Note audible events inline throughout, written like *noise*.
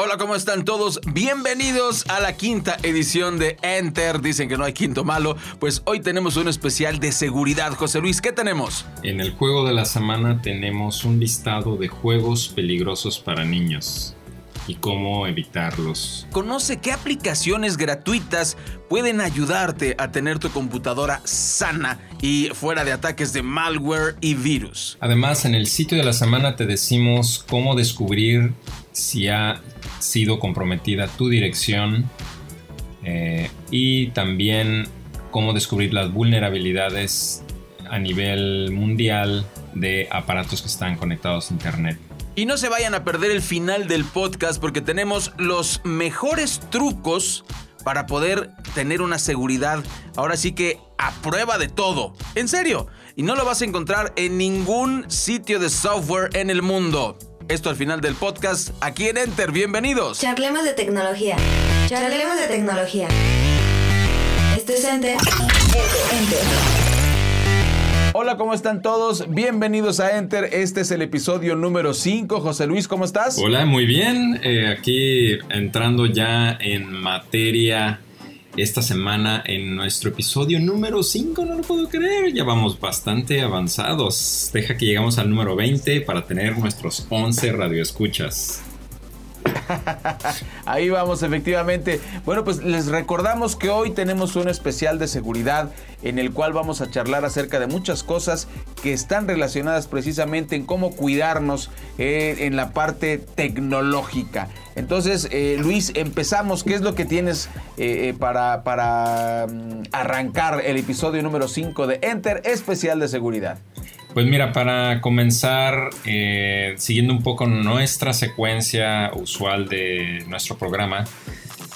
Hola, ¿cómo están todos? Bienvenidos a la quinta edición de Enter. Dicen que no hay quinto malo. Pues hoy tenemos un especial de seguridad. José Luis, ¿qué tenemos? En el juego de la semana tenemos un listado de juegos peligrosos para niños y cómo evitarlos. Conoce qué aplicaciones gratuitas pueden ayudarte a tener tu computadora sana y fuera de ataques de malware y virus. Además, en el sitio de la semana te decimos cómo descubrir si ha sido comprometida tu dirección eh, y también cómo descubrir las vulnerabilidades a nivel mundial de aparatos que están conectados a Internet. Y no se vayan a perder el final del podcast porque tenemos los mejores trucos para poder tener una seguridad ahora sí que a prueba de todo. En serio. Y no lo vas a encontrar en ningún sitio de software en el mundo. Esto al final del podcast, aquí en Enter. Bienvenidos. Charlemos de tecnología. Charlemos de tecnología. Esto es Enter. Enter. Hola, ¿cómo están todos? Bienvenidos a Enter. Este es el episodio número 5. José Luis, ¿cómo estás? Hola, muy bien. Eh, aquí entrando ya en materia esta semana en nuestro episodio número 5, no lo puedo creer, ya vamos bastante avanzados. Deja que llegamos al número 20 para tener nuestros 11 radioescuchas. *laughs* Ahí vamos, efectivamente. Bueno, pues les recordamos que hoy tenemos un especial de seguridad en el cual vamos a charlar acerca de muchas cosas que están relacionadas precisamente en cómo cuidarnos eh, en la parte tecnológica. Entonces, eh, Luis, empezamos. ¿Qué es lo que tienes eh, para, para mm, arrancar el episodio número 5 de Enter especial de seguridad? Pues mira, para comenzar, eh, siguiendo un poco nuestra secuencia usual de nuestro programa,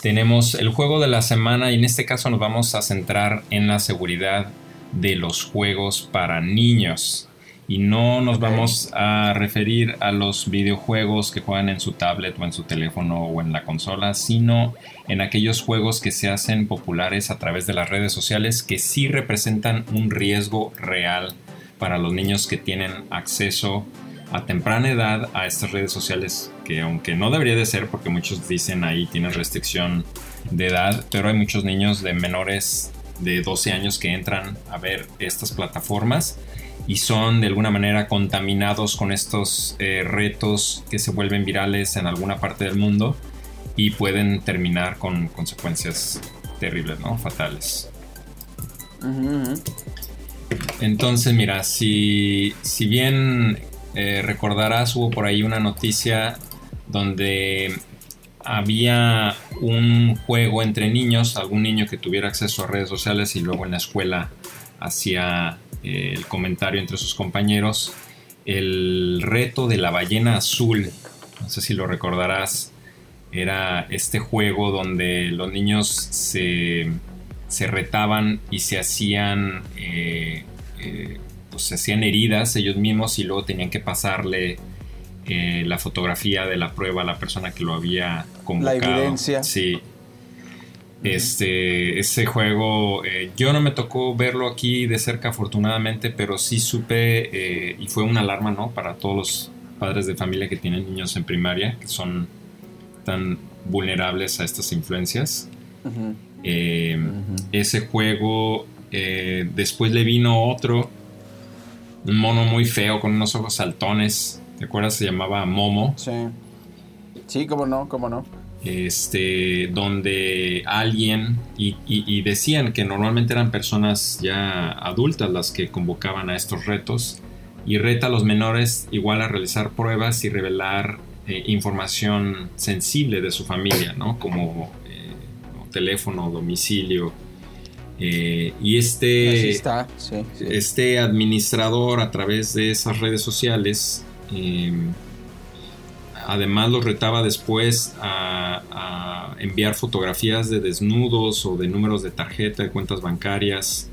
tenemos el juego de la semana y en este caso nos vamos a centrar en la seguridad de los juegos para niños. Y no nos vamos a referir a los videojuegos que juegan en su tablet o en su teléfono o en la consola, sino en aquellos juegos que se hacen populares a través de las redes sociales que sí representan un riesgo real para los niños que tienen acceso a temprana edad a estas redes sociales, que aunque no debería de ser, porque muchos dicen ahí tienen restricción de edad, pero hay muchos niños de menores de 12 años que entran a ver estas plataformas y son de alguna manera contaminados con estos eh, retos que se vuelven virales en alguna parte del mundo y pueden terminar con consecuencias terribles, ¿no? Fatales. Entonces, mira, si, si bien eh, recordarás, hubo por ahí una noticia donde había un juego entre niños, algún niño que tuviera acceso a redes sociales y luego en la escuela hacía eh, el comentario entre sus compañeros, el reto de la ballena azul, no sé si lo recordarás, era este juego donde los niños se, retaban y se hacían eh, eh, pues se hacían heridas ellos mismos y luego tenían que pasarle eh, la fotografía de la prueba a la persona que lo había convocado. La evidencia. Sí. Este, ese juego, yo no me tocó verlo aquí de cerca afortunadamente, pero sí supe y fue una alarma, ¿no? Para todos los padres de familia que tienen niños en primaria, que son tan vulnerables a estas influencias. Ese juego eh, después le vino otro, un mono muy feo con unos ojos saltones. ¿Te acuerdas? Se llamaba Momo. Sí. Sí, cómo no, cómo no. Este, donde alguien, y, decían que normalmente eran personas ya adultas las que convocaban a estos retos, y reta a los menores igual a realizar pruebas y revelar eh, información sensible de su familia, ¿no? Como eh, teléfono, domicilio, eh, y este, este administrador a través de esas redes sociales, em, además lo retaba después a, enviar fotografías de desnudos o de números de tarjeta, de cuentas bancarias,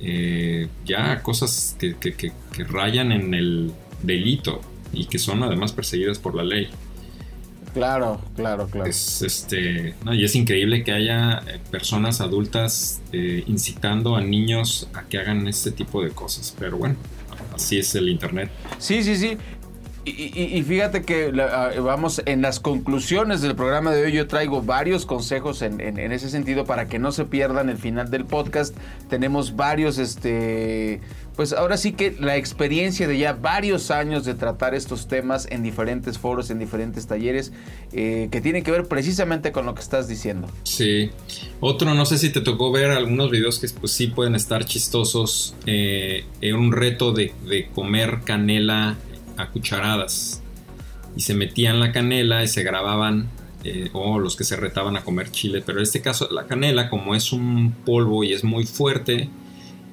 eh, ya cosas que rayan en el delito y que son además perseguidas por la ley. Claro, claro, claro. Es, este, y es increíble que haya eh, personas adultas eh, incitando a niños a que hagan este tipo de cosas. Pero bueno, así es el Internet. Sí, sí, sí. Y, fíjate que ah, vamos en las conclusiones del programa de hoy. Yo traigo varios consejos en, ese sentido para que no se pierdan el final del podcast. Tenemos varios, este, pues ahora sí que la experiencia de ya varios años de tratar estos temas en diferentes foros, en diferentes talleres, eh, que tienen que ver precisamente con lo que estás diciendo. Sí. Otro, no sé si te tocó ver algunos videos que pues sí pueden estar chistosos. Eh, un reto de comer canela a cucharadas y se metían la canela y se grababan eh, o los que se retaban a comer chile. Pero en este caso la canela como es un polvo y es muy fuerte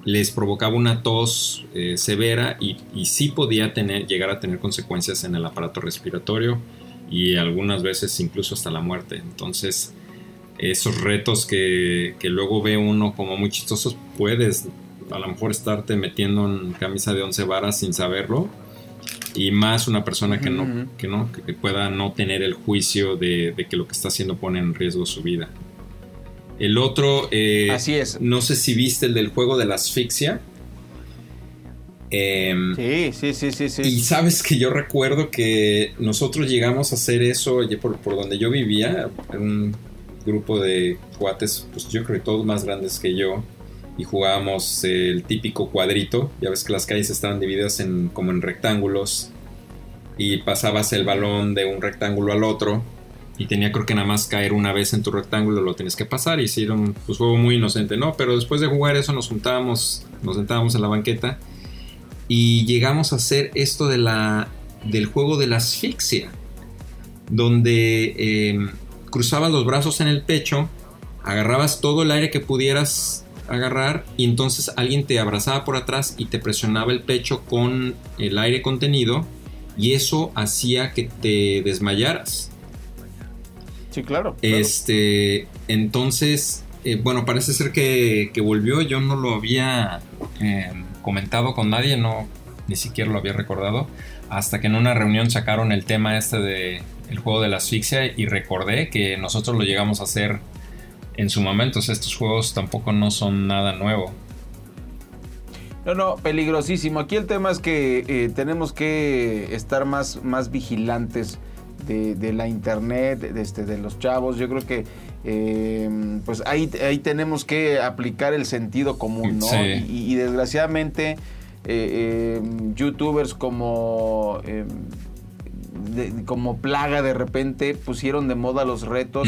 les provocaba una tos eh, severa y, y, sí podía tener, llegar a tener consecuencias en el aparato respiratorio y algunas veces incluso hasta la muerte. Entonces esos retos que, que luego ve uno como muy chistosos puedes a lo mejor estarte metiendo en camisa de once varas sin saberlo y más una persona que no, que no, que pueda no tener el juicio de, que lo que está haciendo pone en riesgo su vida. El otro, eh, así es. No sé si viste el del juego de la asfixia. Em, sí, sí, sí, sí, sí. Y sabes que yo recuerdo que nosotros llegamos a hacer eso por, por donde yo vivía, un grupo de cuates, pues yo creo que todos más grandes que yo, y jugábamos el típico cuadrito. Ya ves que las calles estaban divididas en, como en rectángulos y pasabas el balón de un rectángulo al otro y tenía creo que nada más caer una vez en tu rectángulo lo tienes que pasar y sí, un pues, juego muy inocente, ¿no? Pero después de jugar eso nos juntábamos, nos sentábamos en la banqueta y llegamos a hacer esto de la, del juego de la asfixia, donde eh, cruzabas los brazos en el pecho, agarrabas todo el aire que pudieras agarrar y entonces alguien te abrazaba por atrás y te presionaba el pecho con el aire contenido y eso hacía que te desmayaras. Sí, claro. Este, entonces, eh, bueno, parece ser que, volvió. Yo no lo había eh, comentado con nadie, no, ni siquiera lo había recordado. Hasta que en una reunión sacaron el tema este de el juego de la asfixia y recordé que nosotros lo llegamos a hacer en su momento. estos juegos tampoco no son nada nuevo. No, no, peligrosísimo. Aquí el tema es que eh, tenemos que estar más, más vigilantes de, la internet, de, este, de los chavos. Yo creo que em, pues ahí, ahí tenemos que aplicar el sentido común, ¿no? Y, desgraciadamente eh, em, youtubers como... Como plaga de repente pusieron de moda los retos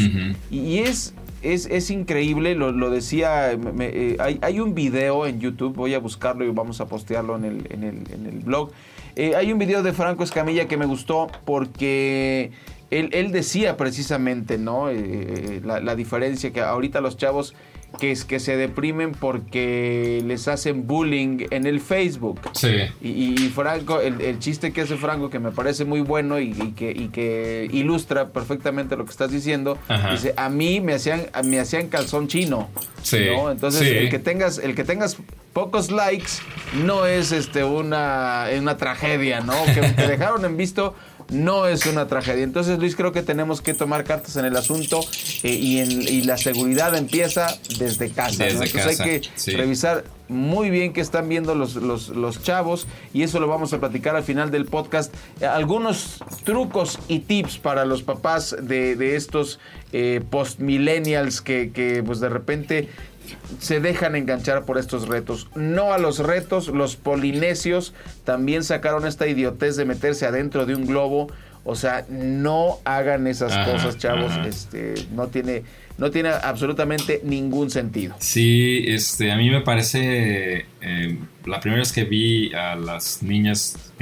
y es es, increíble, lo, decía, eh, hay, un video en YouTube, voy a buscarlo y vamos a postearlo en el, en el, blog. Eh, hay un video de Franco Escamilla que me gustó porque él, decía precisamente, ¿no? Eh, la, la, diferencia que ahorita los chavos que es que se deprimen porque les hacen bullying en el Facebook. Sí. Y, Franco, el, chiste que hace Franco, que me parece muy bueno y, que, que, ilustra perfectamente lo que estás diciendo, dice, a mí me hacían, me hacían calzón chino. Sí. Entonces, el que tengas, el que tengas pocos likes no es este una, una tragedia, ¿no? Que te dejaron en visto no es una tragedia. Entonces, Luis, creo que tenemos que tomar cartas en el asunto eh, y, en, la seguridad empieza desde casa. Entonces hay que revisar muy bien qué están viendo los, los, chavos y eso lo vamos a platicar al final del podcast. Algunos trucos y tips para los papás de, estos eh, post-millennials que, que pues de repente se dejan enganchar por estos retos. No a los retos, los polinesios también sacaron esta idiotez de meterse adentro de un globo. O sea, no hagan esas cosas, chavos. Este, no tiene, no tiene absolutamente ningún sentido. Sí, este, a mí me parece eh, la primera vez que vi a las niñas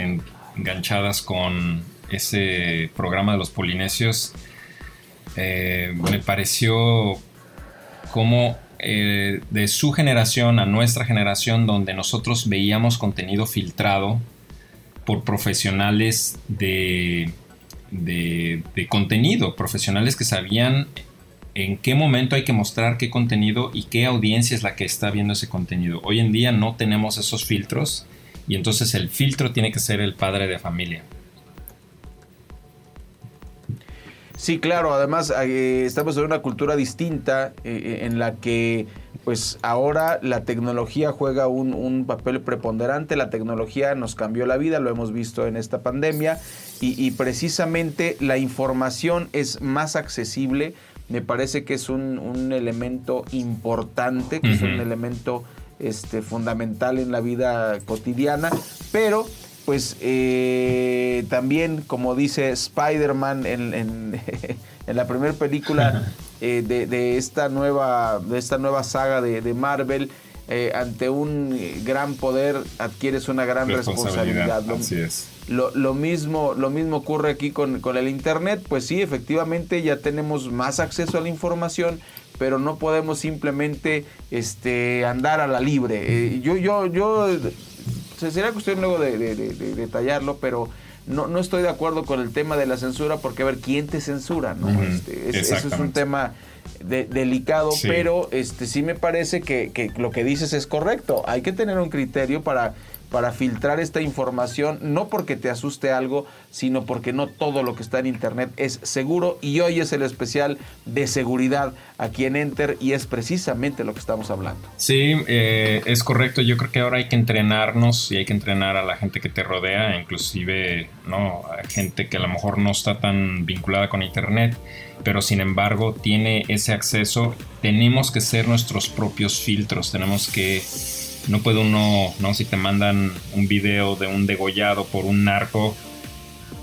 enganchadas con ese programa de los polinesios, eh, me pareció como eh, de su generación a nuestra generación donde nosotros veíamos contenido filtrado por profesionales de, de, contenido, profesionales que sabían en qué momento hay que mostrar qué contenido y qué audiencia es la que está viendo ese contenido. Hoy en día no tenemos esos filtros y entonces el filtro tiene que ser el padre de familia. Sí, claro, además eh, estamos en una cultura distinta eh, eh, en la que pues ahora la tecnología juega un, papel preponderante, la tecnología nos cambió la vida, lo hemos visto en esta pandemia y, precisamente la información es más accesible, me parece que es un, elemento importante, que es un elemento este, fundamental en la vida cotidiana, pero pues eh, también como dice Spider-Man en, en, *laughs* la primera película eh, de, esta nueva, de esta nueva saga de, Marvel, eh, ante un gran poder adquieres una gran responsabilidad. Así es. Lo, mismo, lo mismo ocurre aquí con, con, el Internet, pues sí, efectivamente ya tenemos más acceso a la información, pero no podemos simplemente este, andar a la libre. yo, yo, yo sería cuestión luego de, detallarlo, pero no, no estoy de acuerdo con el tema de la censura porque a ver quién te censura, ¿no? Este, eso es un tema delicado, pero este sí me parece que, que, lo que dices es correcto. Hay que tener un criterio para para filtrar esta información, no porque te asuste algo, sino porque no todo lo que está en Internet es seguro. Y hoy es el especial de seguridad aquí en Enter y es precisamente lo que estamos hablando. Sí, eh, es correcto. Yo creo que ahora hay que entrenarnos y hay que entrenar a la gente que te rodea, inclusive ¿no? a gente que a lo mejor no está tan vinculada con Internet pero sin embargo tiene ese acceso, tenemos que ser nuestros propios filtros, tenemos que no puede uno, ¿no? Si te mandan un video de un degollado por un narco,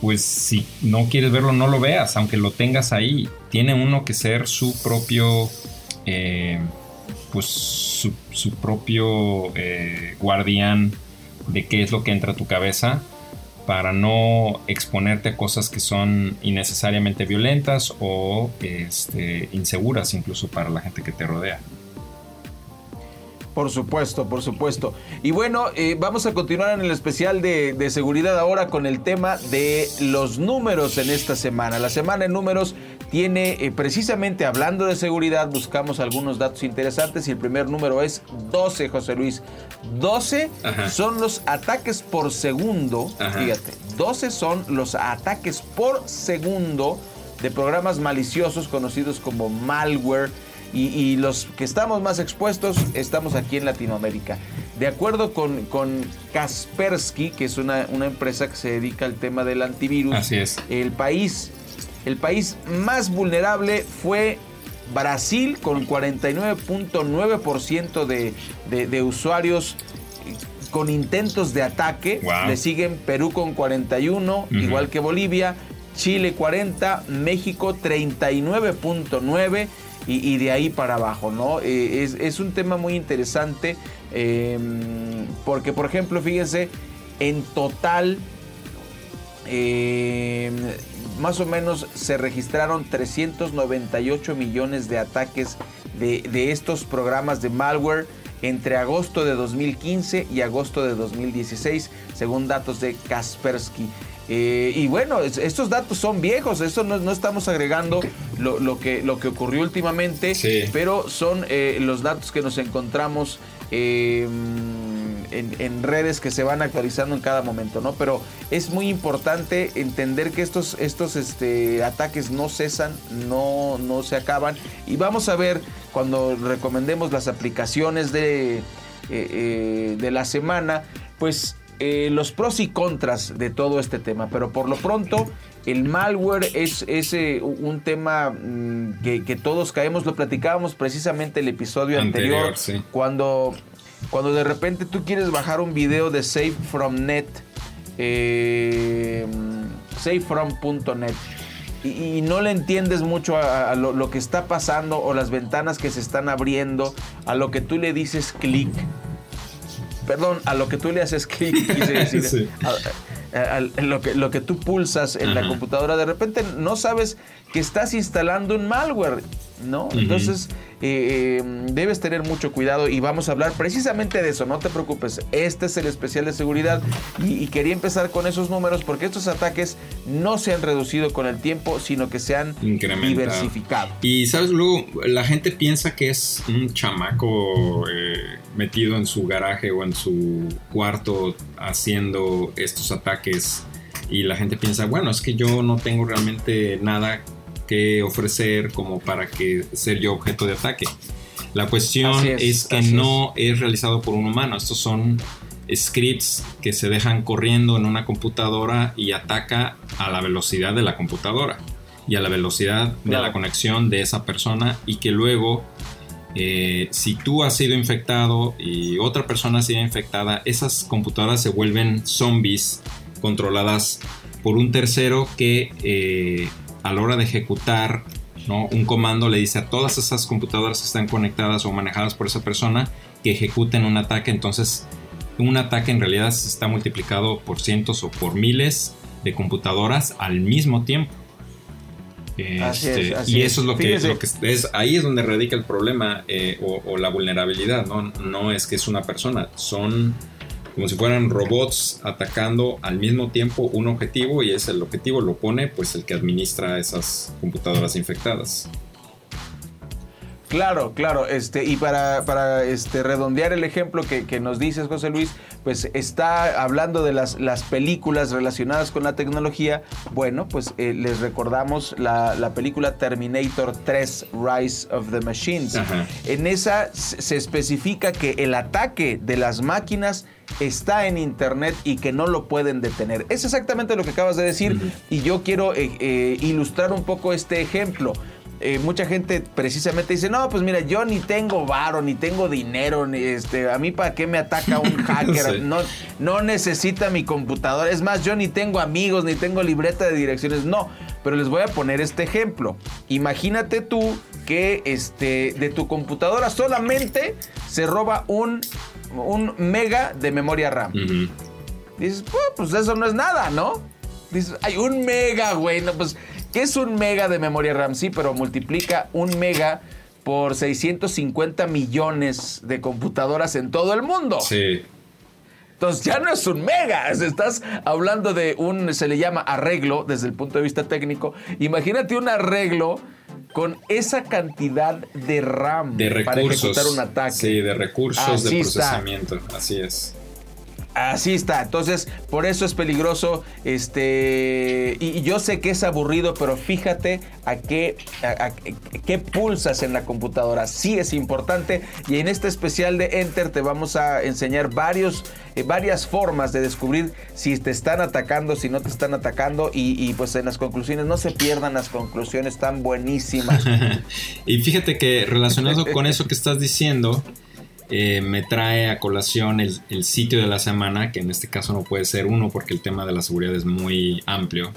pues si no quieres verlo, no lo veas, aunque lo tengas ahí. Tiene uno que ser su propio, eh, pues su, propio eh, guardián de qué es lo que entra a tu cabeza para no exponerte a cosas que son innecesariamente violentas o este, inseguras incluso para la gente que te rodea. Por supuesto, por supuesto. Y bueno, eh, vamos a continuar en el especial de, seguridad ahora con el tema de los números en esta semana. La semana en números tiene eh, precisamente hablando de seguridad, buscamos algunos datos interesantes y el primer número es 12, José Luis. 12 son los ataques por segundo. Fíjate, 12 son los ataques por segundo de programas maliciosos conocidos como malware y, los que estamos más expuestos estamos aquí en Latinoamérica. De acuerdo con, con Kaspersky, que es una, empresa que se dedica al tema del antivirus, Así es. el país, el país más vulnerable fue Brasil con 49.9% de, de, usuarios con intentos de ataque. Le siguen Perú con 41, igual que Bolivia. Chile 40, México 39.9 y, de ahí para abajo, ¿no? Eh, es, un tema muy interesante em, porque, por ejemplo, fíjense, en total, em, más o menos se registraron 398 millones de ataques de, de estos programas de malware entre agosto de 2015 y agosto de 2016, según datos de Kaspersky. Eh, y bueno, estos datos son viejos, eso no, estamos agregando lo, que, lo que ocurrió últimamente, pero son eh, los datos que nos encontramos em, en, redes que se van actualizando en cada momento, ¿no? Pero es muy importante entender que estos, estos este, ataques no cesan, no, no se acaban. Y vamos a ver cuando recomendemos las aplicaciones de, eh, de la semana, pues eh, los pros y contras de todo este tema, pero por lo pronto el malware es, eh, un tema mm, que, todos caemos, lo platicábamos precisamente el episodio anterior, cuando, cuando de repente tú quieres bajar un video de Safe From Net, eh, safefrom.net. Y, no le entiendes mucho a, lo, lo, que está pasando o las ventanas que se están abriendo, a lo que tú le dices clic perdón, a lo que tú le haces clic, *laughs* quise decir, lo, que, lo que tú pulsas en la computadora, de repente no sabes que estás instalando un malware, ¿no? Entonces, eh, debes tener mucho cuidado y vamos a hablar precisamente de eso, no te preocupes, este es el especial de seguridad y, quería empezar con esos números porque estos ataques no se han reducido con el tiempo, sino que se han diversificado. Y sabes, luego la gente piensa que es un chamaco eh, metido en su garaje o en su cuarto haciendo estos ataques y la gente piensa, bueno, es que yo no tengo realmente nada que ofrecer como para que ser yo objeto de ataque. La cuestión es, que no es. realizado por un humano. Estos son scripts que se dejan corriendo en una computadora y ataca a la velocidad de la computadora y a la velocidad de la conexión de esa persona y que luego eh, si tú has sido infectado y otra persona ha sido infectada, esas computadoras se vuelven zombies controladas por un tercero que eh, a la hora de ejecutar un comando le dice a todas esas computadoras que están conectadas o manejadas por esa persona que ejecuten un ataque. Entonces, un ataque en realidad se está multiplicado por cientos o por miles de computadoras al mismo tiempo. Este, y eso es lo que, es, ahí es donde radica el problema eh, o, la vulnerabilidad, ¿no? no es que es una persona, son como si fueran robots atacando al mismo tiempo un objetivo y es el objetivo lo pone pues el que administra esas computadoras infectadas. Claro, claro, este, y para, para este, redondear el ejemplo que, nos dices, José Luis, pues está hablando de las, las películas relacionadas con la tecnología. Bueno, pues eh, les recordamos la, película Terminator 3, Rise of the Machines. En esa se especifica que el ataque de las máquinas está en internet y que no lo pueden detener. Es exactamente lo que acabas de decir y yo quiero eh, eh, ilustrar un poco este ejemplo. Eh, mucha gente precisamente dice, no, pues mira, yo ni tengo varo, ni tengo dinero, ni este, a mí para qué me ataca un *laughs* hacker, no, no necesita mi computadora, es más, yo ni tengo amigos, ni tengo libreta de direcciones, no, pero les voy a poner este ejemplo. Imagínate tú que este, de tu computadora solamente se roba un, un mega de memoria RAM. Dices, pues, pues eso no es nada, ¿no? Dices, hay un mega, güey, no, pues ¿Qué es un mega de memoria RAM? Sí, pero multiplica un mega por 650 millones de computadoras en todo el mundo. Sí. Entonces ya no es un mega, estás hablando de un, se le llama arreglo desde el punto de vista técnico. Imagínate un arreglo con esa cantidad de RAM de para ejecutar un ataque. Sí, de recursos de procesamiento, así es. Así está, entonces por eso es peligroso, este, y, yo sé que es aburrido, pero fíjate a qué, qué pulsas en la computadora, sí es importante, y en este especial de Enter te vamos a enseñar varios, eh, varias formas de descubrir si te están atacando, si no te están atacando, y, pues en las conclusiones, no se pierdan las conclusiones tan buenísimas. *laughs* y fíjate que relacionado con eso que estás diciendo, eh, me trae a colación el, sitio de la semana, que en este caso no puede ser uno porque el tema de la seguridad es muy amplio.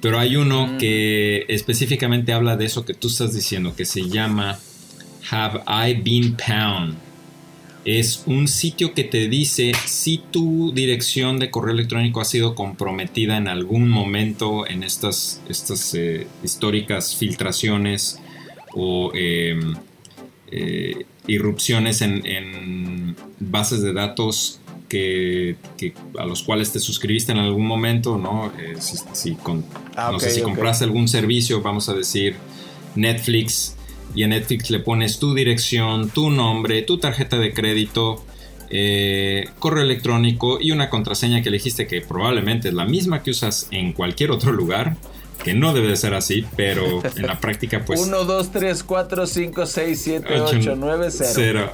Pero hay uno mm. que específicamente habla de eso que tú estás diciendo, que se llama Have I Been Pound. Es un sitio que te dice si tu dirección de correo electrónico ha sido comprometida en algún momento en estas, estas eh, históricas filtraciones o em, eh, irrupciones en, bases de datos que, a los cuales te suscribiste en algún momento, ¿no? Eh, si, ah, no sé si compraste algún servicio, vamos a decir Netflix, y a Netflix le pones tu dirección, tu nombre, tu tarjeta de crédito, eh, correo electrónico y una contraseña que elegiste que probablemente es la misma que usas en cualquier otro lugar que no debe de ser así, pero en la práctica pues... 1, 2, 3, 4, 5, 6, 7, 8, 9, 0.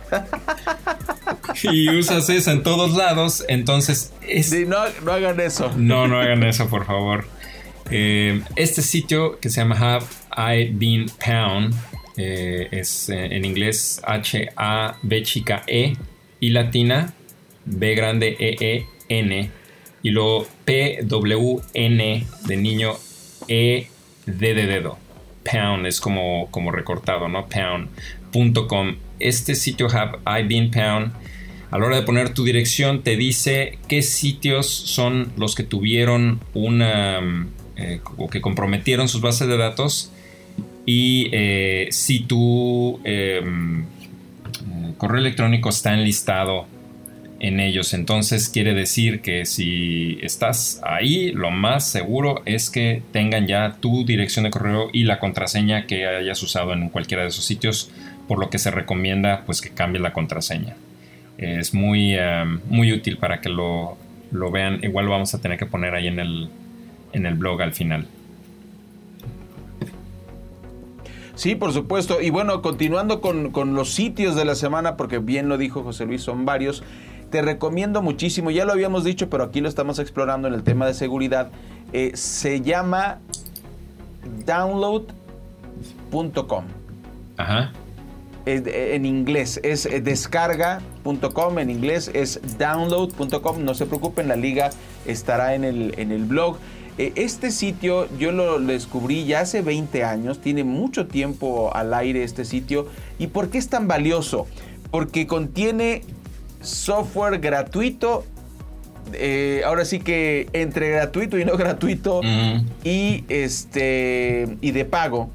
Y usas esa en todos lados, entonces... Es... no, no, hagan eso. No, no hagan eso, por favor. Eh, este sitio que se llama Have I Been Pound eh, es eh, en inglés H-A-B chica E y latina B grande E-E-N y luego P-W-N de niño e D de dedo. Pound es como, como recortado, ¿no? Pound.com. Este sitio Have I Been Pound, a la hora de poner tu dirección, te dice qué sitios son los que tuvieron una. Eh, o que comprometieron sus bases de datos. Y eh, si tu em, correo electrónico está enlistado en ellos. Entonces quiere decir que si estás ahí, lo más seguro es que tengan ya tu dirección de correo y la contraseña que hayas usado en cualquiera de esos sitios, por lo que se recomienda pues que cambie la contraseña. Es muy, eh, muy útil para que lo, lo, vean. Igual lo vamos a tener que poner ahí en el, en el blog al final. Sí, por supuesto. Y bueno, continuando con, con, los sitios de la semana, porque bien lo dijo José Luis, son varios. Te recomiendo muchísimo, ya lo habíamos dicho, pero aquí lo estamos explorando en el tema de seguridad. Eh, se llama download.com. Ajá. En inglés es eh, descarga.com, en inglés es download.com. No se preocupen, la liga estará en el, en el blog. Eh, este sitio yo lo descubrí ya hace 20 años, tiene mucho tiempo al aire este sitio. ¿Y por qué es tan valioso? Porque contiene software gratuito. Eh, ahora sí que entre gratuito y no gratuito y este y de pago.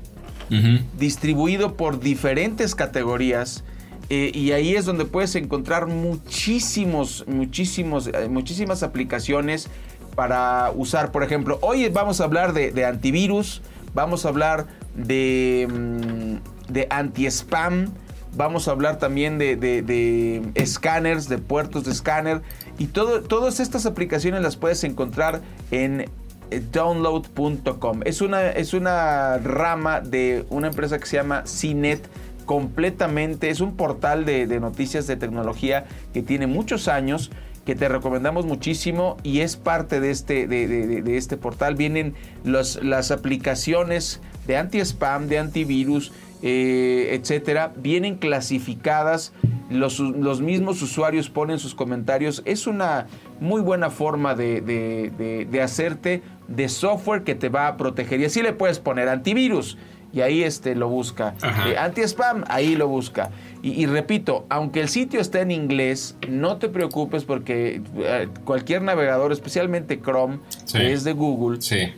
Distribuido por diferentes categorías eh, y ahí es donde puedes encontrar muchísimos muchísimos eh, muchísimas aplicaciones para usar. Por ejemplo hoy vamos a hablar de, antivirus vamos a hablar de, mm, de anti-spam Vamos a hablar también de, escáneres, de puertos de escáner. Y todo, todas estas aplicaciones las puedes encontrar en eh, download.com. Es una, es una rama de una empresa que se llama CNET completamente. Es un portal de, noticias de tecnología que tiene muchos años que te recomendamos muchísimo y es parte de este, de, este portal. Vienen los, las aplicaciones de anti-spam, de antivirus, eh, etcétera, vienen clasificadas. Los, los, mismos usuarios ponen sus comentarios. Es una muy buena forma de, de, hacerte de software que te va a proteger. Y así le puedes poner antivirus y ahí este, lo busca. Eh, anti-spam, ahí lo busca. Y, repito, aunque el sitio esté en inglés, no te preocupes porque eh, cualquier navegador, especialmente Chrome, que es de Google, sí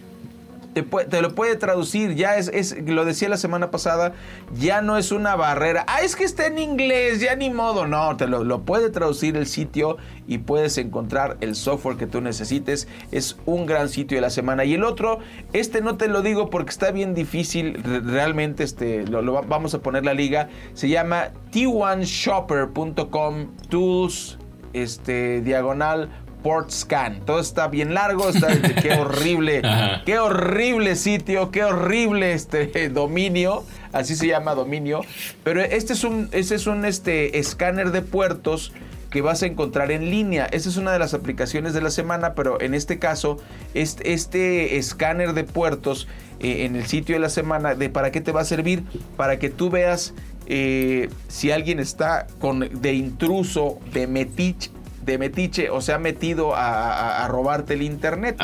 te, lo puede traducir, ya es, lo decía la semana pasada, ya no es una barrera. Ah, es que está en inglés, ya ni modo. No, te lo, puede traducir el sitio y puedes encontrar el software que tú necesites. Es un gran sitio de la semana. Y el otro, este no te lo digo porque está bien difícil, realmente este, vamos a poner la liga. Se llama t1shopper.com tools este, diagonal Port Scan. Todo está bien largo, está, qué *laughs* horrible, qué horrible sitio, qué horrible este *laughs* dominio, así se llama dominio. Pero este es un, este es un este, escáner de puertos que vas a encontrar en línea. Esa es una de las aplicaciones de la semana, pero en este caso, este, este escáner de puertos eh, en el sitio de la semana, ¿de para qué te va a servir? Para que tú veas eh, si alguien está con, de intruso, de metiche, de metiche o se ha metido a, robarte el internet.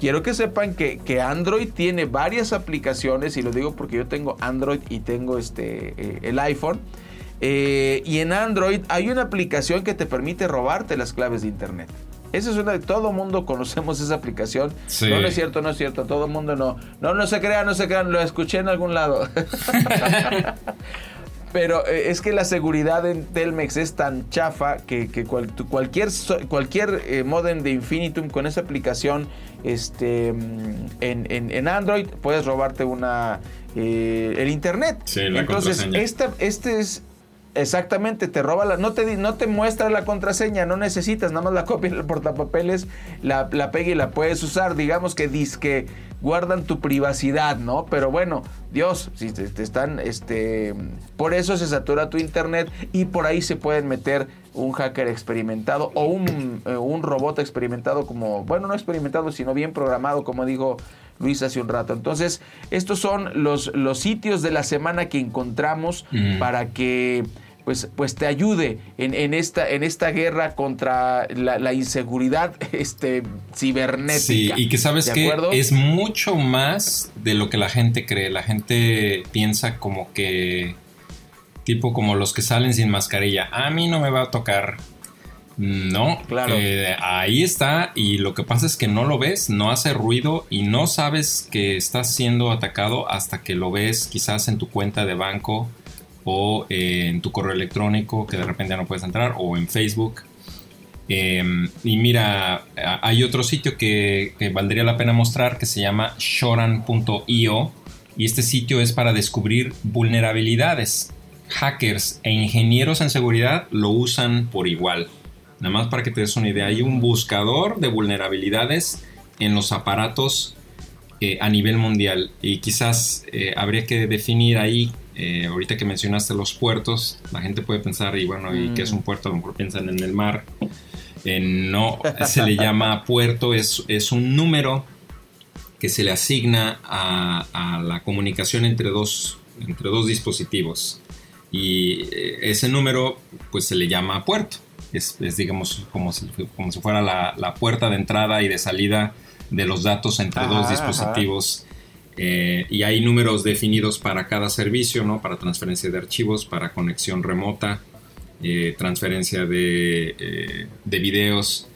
Quiero que sepan que, que, Android tiene varias aplicaciones y lo digo porque yo tengo Android y tengo este, eh, el iPhone. Eh, y en Android hay una aplicación que te permite robarte las claves de internet. Esa es una todo mundo conocemos esa aplicación. No, no, es cierto, no es cierto, todo el mundo no. No, no se crean, no se crean, lo escuché en algún lado. *laughs* *laughs* Pero eh, es que la seguridad en Telmex es tan chafa que, cualquier, cualquier eh, modem de Infinitum con esa aplicación este, mm, en, Android puedes robarte una eh, el internet. Sí, la Entonces, esta, este es Exactamente, te roba la, no te, no te muestra la contraseña, no necesitas, nada más la copia el portapapeles, la, la pega y la puedes usar. Digamos que que guardan tu privacidad, ¿no? Pero bueno, Dios, si te, están, este, por eso se satura tu internet y por ahí se pueden meter un hacker experimentado o un, eh, un robot experimentado como, bueno, no experimentado, sino bien programado, como dijo Luis hace un rato. Entonces, estos son los, los sitios de la semana que encontramos para que pues, pues te ayude en, esta, en esta guerra contra la, inseguridad *laughs* este, cibernética. Sí, y que sabes que es mucho más de lo que la gente cree. La gente piensa como que, tipo como los que salen sin mascarilla, a mí no me va a tocar. No, claro. Eh, ahí está y lo que pasa es que no lo ves, no hace ruido y no sabes que estás siendo atacado hasta que lo ves quizás en tu cuenta de banco o eh, en tu correo electrónico que de repente ya no puedes entrar o en Facebook. Em, y mira, hay otro sitio que, valdría la pena mostrar que se llama shoran.io y este sitio es para descubrir vulnerabilidades. Hackers e ingenieros en seguridad lo usan por igual. Nada más para que te des una idea, hay un buscador de vulnerabilidades en los aparatos eh, a nivel mundial y quizás eh, habría que definir ahí eh, ahorita que mencionaste los puertos, la gente puede pensar, y bueno, ¿y qué es un mm. puerto? A lo mejor piensan en el mar. Eh, no, se le llama *laughs* puerto, es, es un número que se le asigna a, la comunicación entre dos, entre dos dispositivos. Y eh, ese número, pues se le llama puerto. Es, digamos, como si, como si fuera la, puerta de entrada y de salida de los datos entre dos dispositivos. Eh, y hay números definidos para cada servicio, ¿no? Para transferencia de archivos, para conexión remota, eh, transferencia de, eh, de, videos.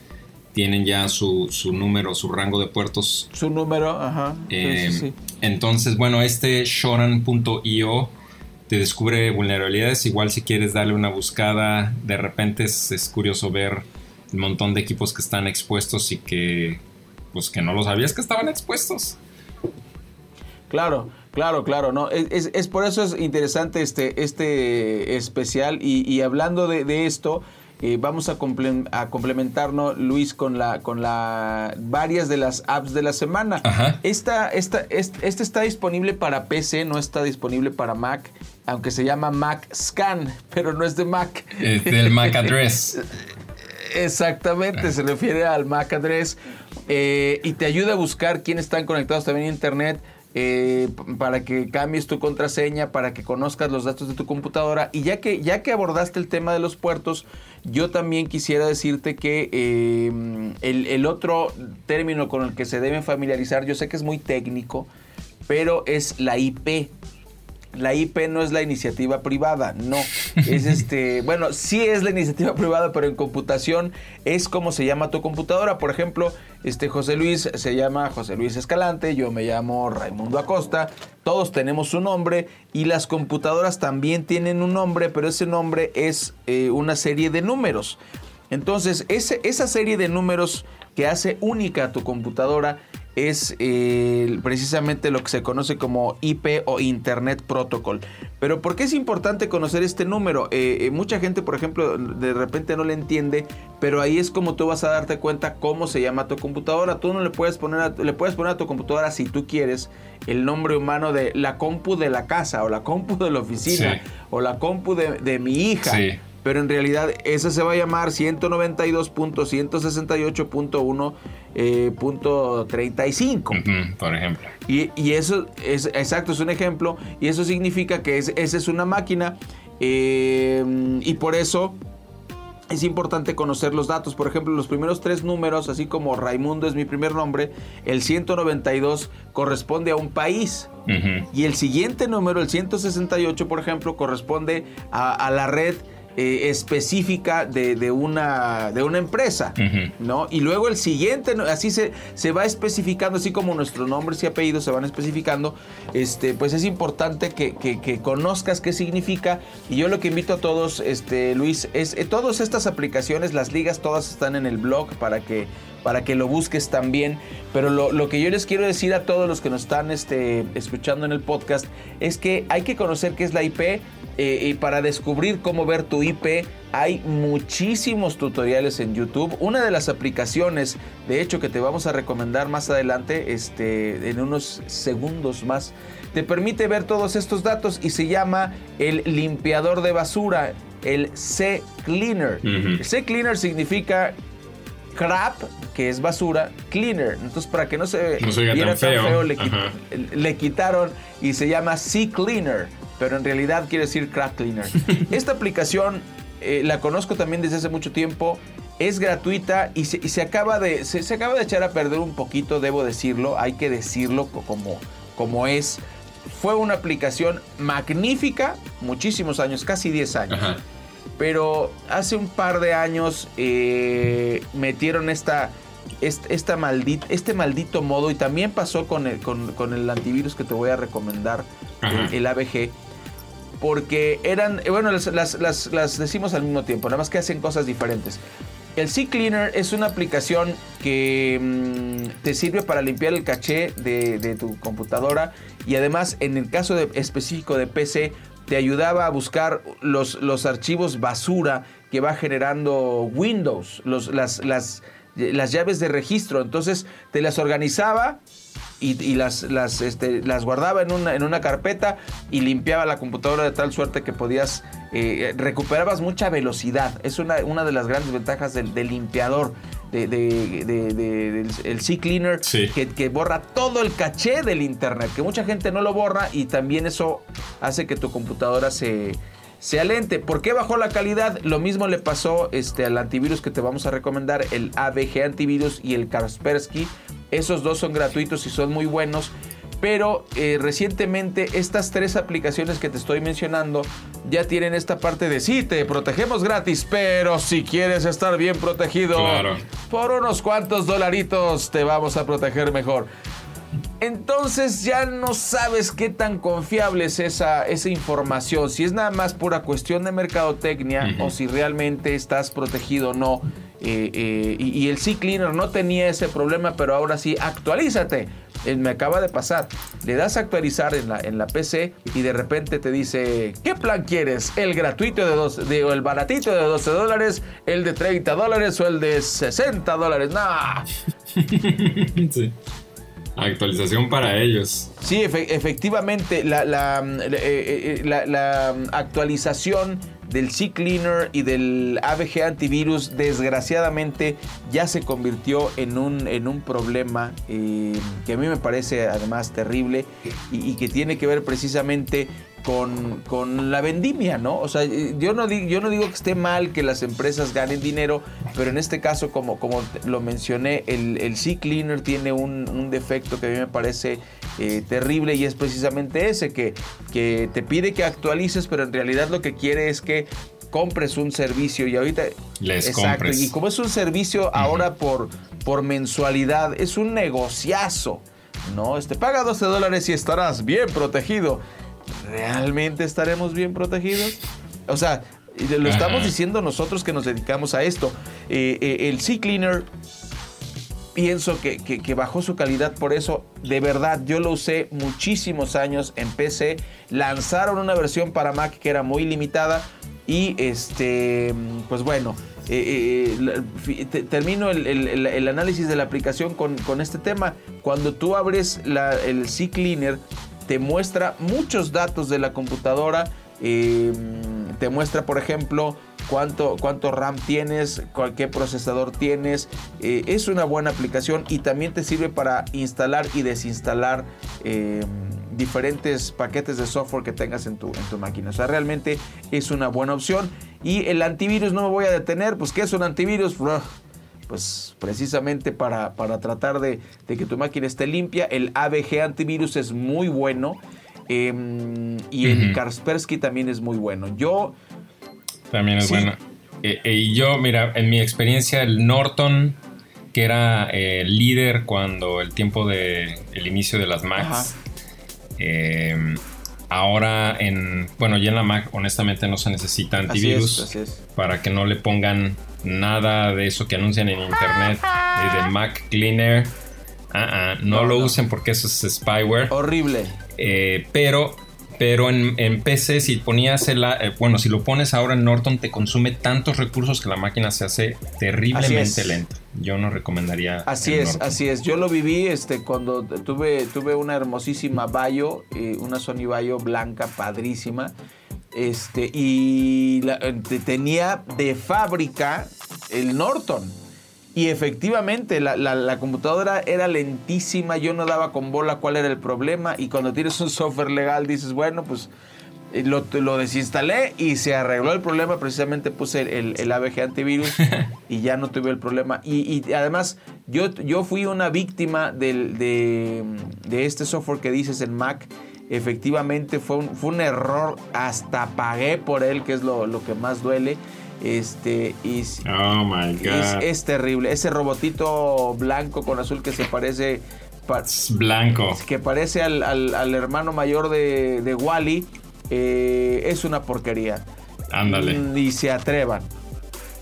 Tienen ya su, su, número, su rango de puertos. Su número, ajá. Entonces, bueno, este shoran.io te descubre vulnerabilidades. Igual si quieres darle una buscada, de repente es, es curioso ver el montón de equipos que están expuestos y que pues que no lo sabías que estaban expuestos. Claro, claro, claro, no, es, es, por eso es interesante este, este especial y, hablando de, esto, eh, vamos a, a, complementarnos, Luis, con la, con la varias de las apps de la semana. Esta, esta, este, está disponible para PC, no está disponible para Mac, aunque se llama Mac Scan, *laughs* pero no es de Mac. Es del Mac Address. *laughs* Exactamente, se refiere al MAC address eh, y te ayuda a buscar quiénes están conectados también a Internet. Eh, para que cambies tu contraseña, para que conozcas los datos de tu computadora. Y ya que, ya que abordaste el tema de los puertos, yo también quisiera decirte que eh, el, el, otro término con el que se deben familiarizar, yo sé que es muy técnico, pero es la IP. La IP no es la iniciativa privada, no. Es *laughs* este, bueno, sí es la iniciativa privada, pero en computación es como se llama tu computadora. Por ejemplo, este José Luis se llama José Luis Escalante, yo me llamo Raimundo Acosta. Todos tenemos un nombre y las computadoras también tienen un nombre, pero ese nombre es eh, una serie de números. Entonces, ese, esa serie de números que hace única a tu computadora es eh, precisamente lo que se conoce como IP o Internet Protocol. Pero ¿por qué es importante conocer este número? Eh, eh, mucha gente, por ejemplo, de repente no le entiende, pero ahí es como tú vas a darte cuenta cómo se llama tu computadora. Tú no le puedes poner a, le puedes poner a tu computadora si tú quieres el nombre humano de la compu de la casa o la compu de la oficina o la compu de, de mi hija. Sí pero en realidad esa se va a llamar 192.168.1.35. Eh, por ejemplo. Y, eso es exacto, es un ejemplo. Y eso significa que esa es una máquina. Eh, y por eso es importante conocer los datos. Por ejemplo, los primeros tres números, así como Raimundo es mi primer nombre, el 192 corresponde a un país. Y el siguiente número, el 168, por ejemplo, corresponde a la red eh, específica de, una, de una empresa, ¿no? Y luego el siguiente, así se, se va especificando, así como nuestros nombres y apellidos se van especificando, este, pues es importante que, conozcas qué significa. Y yo lo que invito a todos, este, Luis, es eh, todas estas aplicaciones, las ligas, todas están en el blog para que para que lo busques también. Pero lo, que yo les quiero decir a todos los que nos están este, escuchando en el podcast es que hay que conocer qué es la IP eh, y para descubrir cómo ver tu IP hay muchísimos tutoriales en YouTube. Una de las aplicaciones, de hecho, que te vamos a recomendar más adelante, este, en unos segundos más, te permite ver todos estos datos y se llama el limpiador de basura, el C-Cleaner. C-Cleaner significa crap, que es basura, cleaner. Entonces, para que no se, viera tan feo, le, quitaron y se llama Sea Cleaner, pero en realidad quiere decir crap cleaner. *laughs* Esta aplicación eh, la conozco también desde hace mucho tiempo. Es gratuita y se, acaba de, se, acaba de echar a perder un poquito, debo decirlo. Hay que decirlo como, como es. Fue una aplicación magnífica, muchísimos años, casi 10 años. Pero hace un par de años eh, metieron esta, esta, maldita, este maldito modo y también pasó con el, con, el antivirus que te voy a recomendar, el, ABG. Porque eran, eh, bueno, las, decimos al mismo tiempo, nada más que hacen cosas diferentes. El C-Cleaner es una aplicación que mm, te sirve para limpiar el caché de, de, tu computadora y además en el caso de, específico de PC te ayudaba a buscar los, los archivos basura que va generando Windows, las, las, las llaves de registro. Entonces te las organizaba y, las, las, este, las guardaba en una, en una carpeta y limpiaba la computadora de tal suerte que podías, eh, recuperabas mucha velocidad. Es una, una de las grandes ventajas del, limpiador. De, del el C-Cleaner que, que, borra todo el caché del Internet, que mucha gente no lo borra y también eso hace que tu computadora se, sea lente. ¿Por qué bajó la calidad? Lo mismo le pasó este, al antivirus que te vamos a recomendar, el ABG Antivirus y el Kaspersky. Esos dos son gratuitos y son muy buenos. Pero eh, recientemente estas tres aplicaciones que te estoy mencionando ya tienen esta parte de sí, te protegemos gratis, pero si quieres estar bien protegido, por unos cuantos dolaritos te vamos a proteger mejor. Entonces ya no sabes qué tan confiable es esa, esa información, si es nada más pura cuestión de mercadotecnia o si realmente estás protegido o no. Eh, eh, y, el C-Cleaner no tenía ese problema, pero ahora sí, actualízate. Eh, me acaba de pasar. Le das a actualizar en la, en la PC y de repente te dice, ¿qué plan quieres? ¿El gratuito de dos, o el baratito de 12 dólares, el de 30 dólares o el de 60 dólares? ¡Nah! *laughs* sí. Actualización para ellos. Sí, efectivamente, la, la, la actualización del C-Cleaner y del ABG antivirus desgraciadamente ya se convirtió en un, en un problema eh, que a mí me parece además terrible y, que tiene que ver precisamente con, la vendimia, ¿no? O sea, yo no, digo, yo no digo que esté mal que las empresas ganen dinero, pero en este caso, como, como lo mencioné, el, el C-Cleaner tiene un, defecto que a mí me parece eh, terrible y es precisamente ese, que, que te pide que actualices, pero en realidad lo que quiere es que compres un servicio y ahorita les exacto y como es un servicio ahora por por mensualidad es un negociazo no este paga 12 dólares y estarás bien protegido ¿realmente estaremos bien protegidos? O sea, lo estamos diciendo nosotros que nos dedicamos a esto. Eh, eh, el Sea Cleaner pienso que, que, bajó su calidad por eso. De verdad, yo lo usé muchísimos años en PC. Lanzaron una versión para Mac que era muy limitada. Y este, pues bueno, eh, termino el, análisis de la aplicación con, con, este tema. Cuando tú abres el Sea Cleaner, te muestra muchos datos de la computadora. Eh, te muestra, por ejemplo, cuánto, cuánto RAM tienes, qué procesador tienes. Eh, es una buena aplicación y también te sirve para instalar y desinstalar eh, diferentes paquetes de software que tengas en tu, en tu máquina. O sea, realmente es una buena opción. Y el antivirus no me voy a detener. Pues, ¿qué es un antivirus? Pues precisamente para, para tratar de, que tu máquina esté limpia. El ABG antivirus es muy bueno. Em, y el Kaspersky también es muy bueno. Yo. También es bueno. Eh, eh, y yo, mira, en mi experiencia, el Norton, que era el eh, líder cuando el tiempo de el inicio de las Macs. Ahora en. Bueno, ya en la Mac, honestamente, no se necesita antivirus. Para que no le pongan nada de eso que anuncian en internet de Mac Cleaner. Ah, ah, no, lo usen porque eso es spyware. Horrible. Eh, pero pero en, PC, si ponías el. Eh, bueno, si lo pones ahora en Norton, te consume tantos recursos que la máquina se hace terriblemente lenta. Yo no recomendaría. Así es, así es. Yo lo viví este, cuando tuve, tuve una hermosísima Bayo, eh, una Sony Bayo blanca, padrísima. Este, y tenía de fábrica el Norton. Y efectivamente, la, computadora era lentísima, yo no daba con bola cuál era el problema. Y cuando tienes un software legal, dices, bueno, pues eh, lo, lo desinstalé y se arregló el problema. Precisamente puse el, el ABG antivirus *laughs* y ya no tuve el problema. Y, además, yo, yo fui una víctima del, de, de este software que dices en Mac efectivamente fue un, fue un error, hasta pagué por él, que es lo, que más duele. Este, y, oh my God. Es, terrible. Ese robotito blanco con azul que se parece. blanco. Que parece al, hermano mayor de, de Wally. Eh, es una porquería. Ándale. Ni se atrevan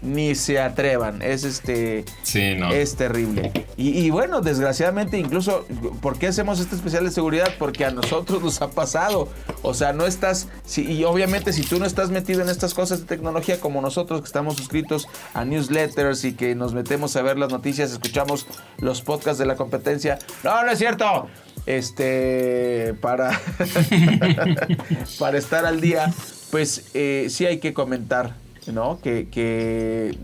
ni se atrevan. Es este. Sí, no. Es terrible. Y, bueno, desgraciadamente, incluso, ¿por qué hacemos este especial de seguridad? Porque a nosotros nos ha pasado. O sea, no estás. y obviamente, si tú no estás metido en estas cosas de tecnología como nosotros, que estamos suscritos a newsletters y que nos metemos a ver las noticias, escuchamos los podcasts de la competencia. No, no es cierto. este, para, *laughs* para estar al día, pues eh, sí hay que comentar, ¿no? Que, que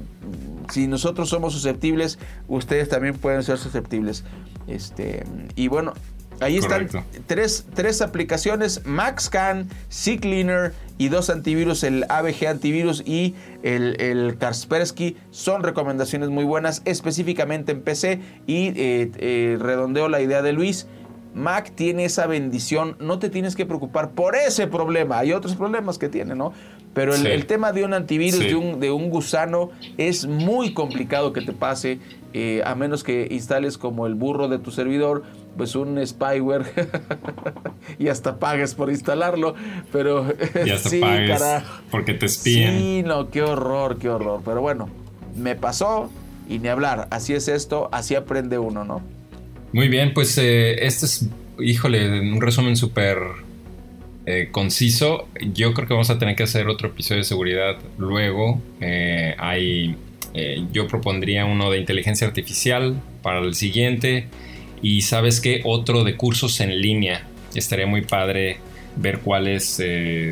si nosotros somos susceptibles, ustedes también pueden ser susceptibles. Este, y bueno, Ahí están tres, tres, aplicaciones, MaxCan, CCleaner y dos antivirus, el ABG antivirus y el, el Kaspersky. Son recomendaciones muy buenas, específicamente en PC. Y eh, eh, redondeo la idea de Luis. Mac tiene esa bendición, no te tienes que preocupar por ese problema. Hay otros problemas que tiene, ¿no? Pero el, tema de un antivirus, de, un, de un gusano, es muy complicado que te pase, eh, a menos que instales como el burro de tu servidor, pues un spyware *laughs* y hasta pagues por instalarlo. Pero y hasta *laughs* sí, pagues porque te espían. Sí, no, qué horror, qué horror. Pero bueno, me pasó y ni hablar. Así es esto, así aprende uno, ¿no? Muy bien, pues eh, este es, híjole, un resumen súper eh, conciso. Yo creo que vamos a tener que hacer otro episodio de seguridad luego. Eh, hay, yo propondría uno de inteligencia artificial para el siguiente. Y sabes qué, otro de cursos en línea. Estaría muy padre ver cuáles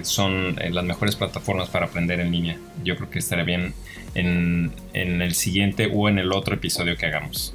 son las mejores plataformas para aprender en línea. Yo creo que estaría bien en, en el siguiente o en el otro episodio que hagamos.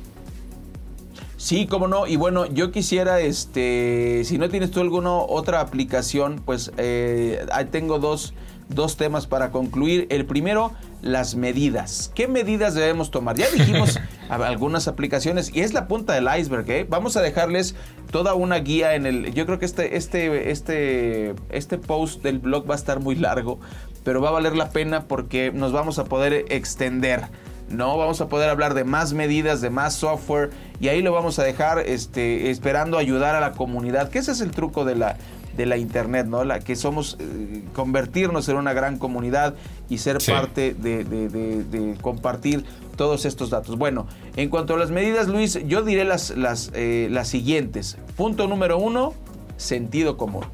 Sí, cómo no. Y bueno, yo quisiera, este, si no tienes tú alguna otra aplicación, pues eh, ahí tengo dos, dos temas para concluir. El primero, las medidas. ¿Qué medidas debemos tomar? Ya dijimos *laughs* algunas aplicaciones y es la punta del iceberg. ¿eh? Vamos a dejarles toda una guía en el. Yo creo que este, este, este, este post del blog va a estar muy largo, pero va a valer la pena porque nos vamos a poder extender. ¿No? Vamos a poder hablar de más medidas, de más software y ahí lo vamos a dejar este, esperando ayudar a la comunidad, que ese es el truco de la, de la internet, ¿no? La que somos eh, convertirnos en una gran comunidad y ser parte de, compartir todos estos datos. Bueno, en cuanto a las medidas, Luis, yo diré las, las, eh, las siguientes. Punto número uno, sentido común.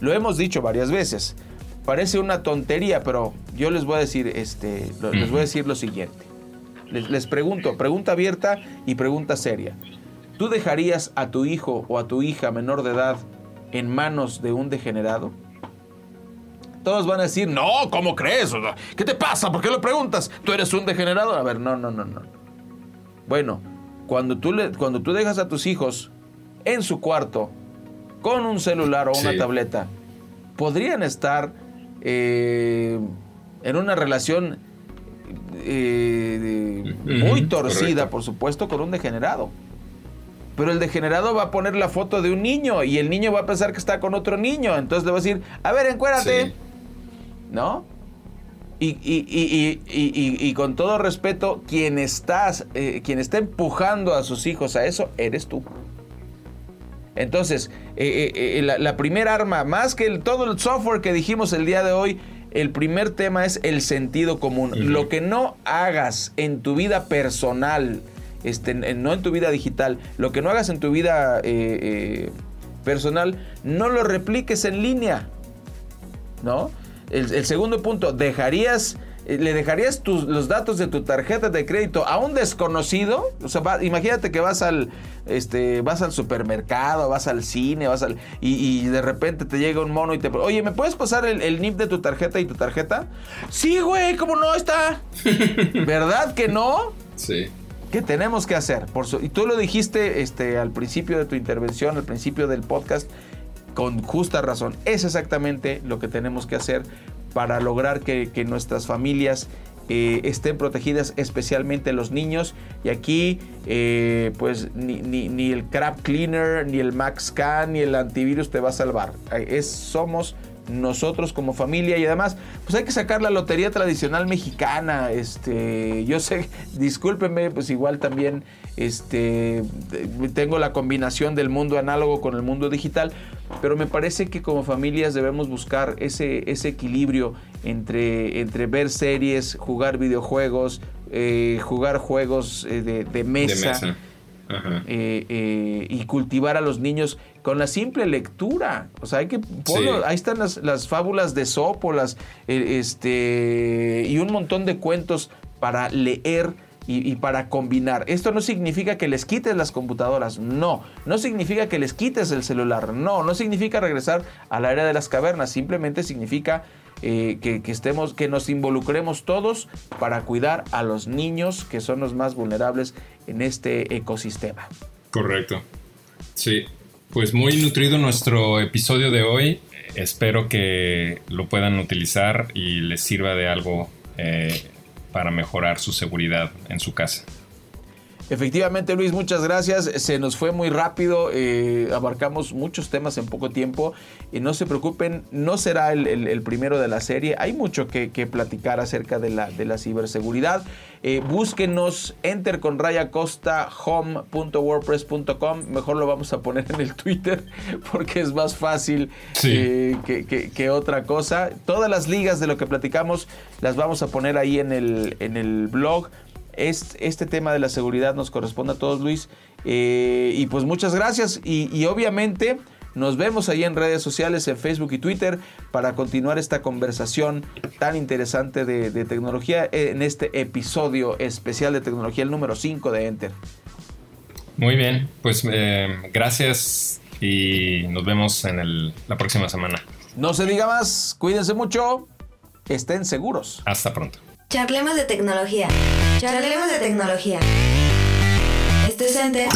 Lo hemos dicho varias veces. Parece una tontería, pero yo les voy a decir, este, les voy a decir lo siguiente. Les, pregunto, pregunta abierta y pregunta seria. ¿Tú dejarías a tu hijo o a tu hija menor de edad en manos de un degenerado? Todos van a decir, no, ¿cómo crees? ¿Qué te pasa? ¿Por qué lo preguntas? ¿Tú eres un degenerado? A ver, no, no, no, no. Bueno, cuando tú, le, cuando tú dejas a tus hijos en su cuarto con un celular o una tableta, podrían estar eh, en una relación eh, muy torcida, por supuesto, con un degenerado. Pero el degenerado va a poner la foto de un niño y el niño va a pensar que está con otro niño. Entonces le va a decir, a ver, encuérdate. ¿No? Y, con todo respeto, quien, estás, eh, quien está empujando a sus hijos a eso, eres tú. Entonces, eh, la, la primera arma, más que el, todo el software que dijimos el día de hoy, el primer tema es el sentido común. Lo que no hagas en tu vida personal, este, no en tu vida digital, lo que no hagas en tu vida eh, eh, personal, no lo repliques en línea. ¿No? el segundo punto, dejarías ¿le dejarías tus, los datos de tu tarjeta de crédito a un desconocido? O sea, imagínate que vas al, este, vas al supermercado, vas al cine, vas al. Y, de repente te llega un mono y te. Oye, ¿me puedes pasar el, NIP de tu tarjeta y tu tarjeta? Sí, güey, ¿cómo no está? *laughs* ¿Verdad que no? Sí. ¿Qué tenemos que hacer? Por y tú lo dijiste este, al principio de tu intervención, al principio del podcast, con justa razón. Es exactamente lo que tenemos que hacer para lograr que, nuestras familias eh, estén protegidas, especialmente los niños. Y aquí, eh, pues, ni, el Crap Cleaner, ni el MaxCan, ni el antivirus te va a salvar. Es, somos nosotros como familia y además pues hay que sacar la lotería tradicional mexicana este yo sé discúlpenme pues igual también este tengo la combinación del mundo análogo con el mundo digital pero me parece que como familias debemos buscar ese, ese equilibrio entre, entre ver series, jugar videojuegos, eh, jugar juegos eh, de, mesa. Eh, y cultivar a los niños con la simple lectura. O sea, hay que ahí están las, las, fábulas de Sopo, este, y un montón de cuentos para leer y, para combinar. Esto no significa que les quites las computadoras, no. No significa que les quites el celular, no. No significa regresar a la era de las cavernas, simplemente significa eh, que, estemos, que nos involucremos todos para cuidar a los niños que son los más vulnerables en este ecosistema. Correcto. Sí, pues muy nutrido nuestro episodio de hoy. Espero que lo puedan utilizar y les sirva de algo eh, para mejorar su seguridad en su casa. Efectivamente, Luis, muchas gracias. Se nos fue muy rápido, eh, abarcamos muchos temas en poco tiempo. Y no se preocupen, no será el, primero de la serie. Hay mucho que, platicar acerca de la, de la ciberseguridad. Eh, búsquenos, enter con raya costa home.wordpress.com. Mejor lo vamos a poner en el Twitter *laughs* porque es más fácil eh, que, que, otra cosa. Todas las ligas de lo que platicamos las vamos a poner ahí en el, en el blog este tema de la seguridad nos corresponde a todos, Luis. Eh, y pues muchas gracias. Y, obviamente nos vemos ahí en redes sociales, en Facebook y Twitter, para continuar esta conversación tan interesante de, tecnología en este episodio especial de tecnología, el número 5 de Enter. Muy bien, pues eh, gracias y nos vemos en la próxima semana. No se diga más, cuídense mucho, estén seguros. Hasta pronto. Charlemos de tecnología. Charlemos de tecnología. Esto es. Enter.